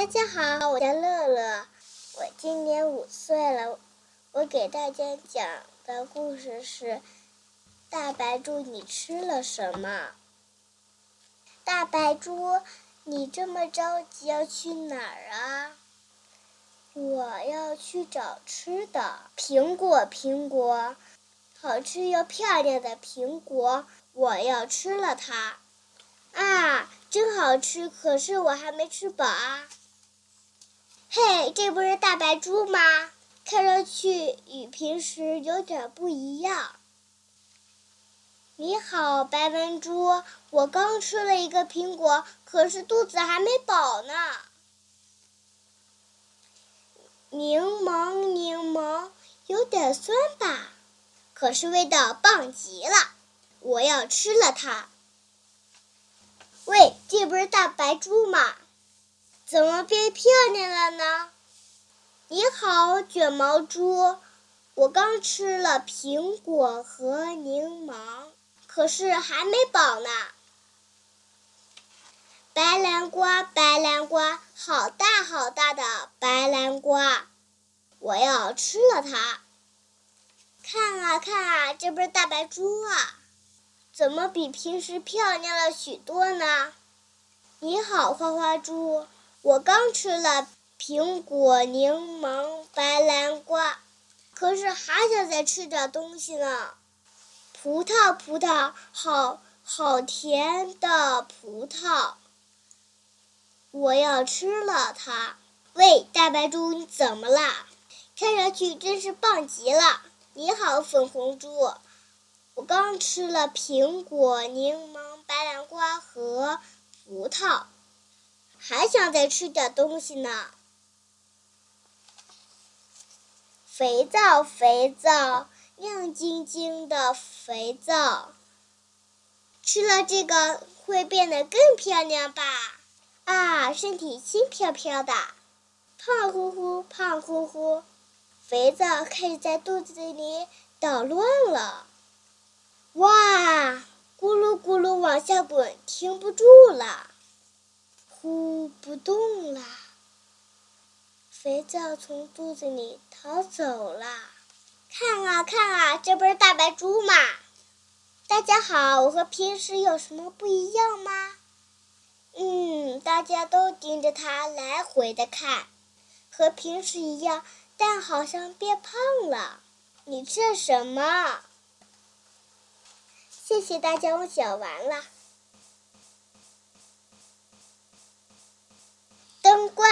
大家好，我叫乐乐，我今年五岁了。我给大家讲的故事是《大白猪，你吃了什么》。大白猪，你这么着急要去哪儿啊？我要去找吃的。苹果，苹果，好吃又漂亮的苹果，我要吃了它。啊，真好吃！可是我还没吃饱啊。嘿，这不是大白猪吗？看上去与平时有点不一样。你好，白文猪，我刚吃了一个苹果，可是肚子还没饱呢。柠檬，柠檬，有点酸吧？可是味道棒极了，我要吃了它。喂，这不是大白猪吗？怎么变漂亮了呢？你好，卷毛猪，我刚吃了苹果和柠檬，可是还没饱呢。白南瓜，白南瓜，好大好大的白南瓜，我要吃了它。看啊看啊，这不是大白猪啊？怎么比平时漂亮了许多呢？你好，花花猪。我刚吃了苹果、柠檬、白南瓜，可是还想再吃点东西呢。葡萄，葡萄，好好甜的葡萄，我要吃了它。喂，大白猪，你怎么了？看上去真是棒极了。你好，粉红猪，我刚吃了苹果、柠檬、白南瓜和葡萄。还想再吃点东西呢。肥皂，肥皂，亮晶晶的肥皂。吃了这个会变得更漂亮吧？啊，身体轻飘飘的，胖乎乎，胖乎乎。肥皂开始在肚子里捣乱了。哇，咕噜咕噜往下滚，停不住了。呼，不动了！肥皂从肚子里逃走了。看啊看啊，这不是大白猪吗？大家好，我和平时有什么不一样吗？嗯，大家都盯着它来回的看，和平时一样，但好像变胖了。你这什么？谢谢大家，我讲完了。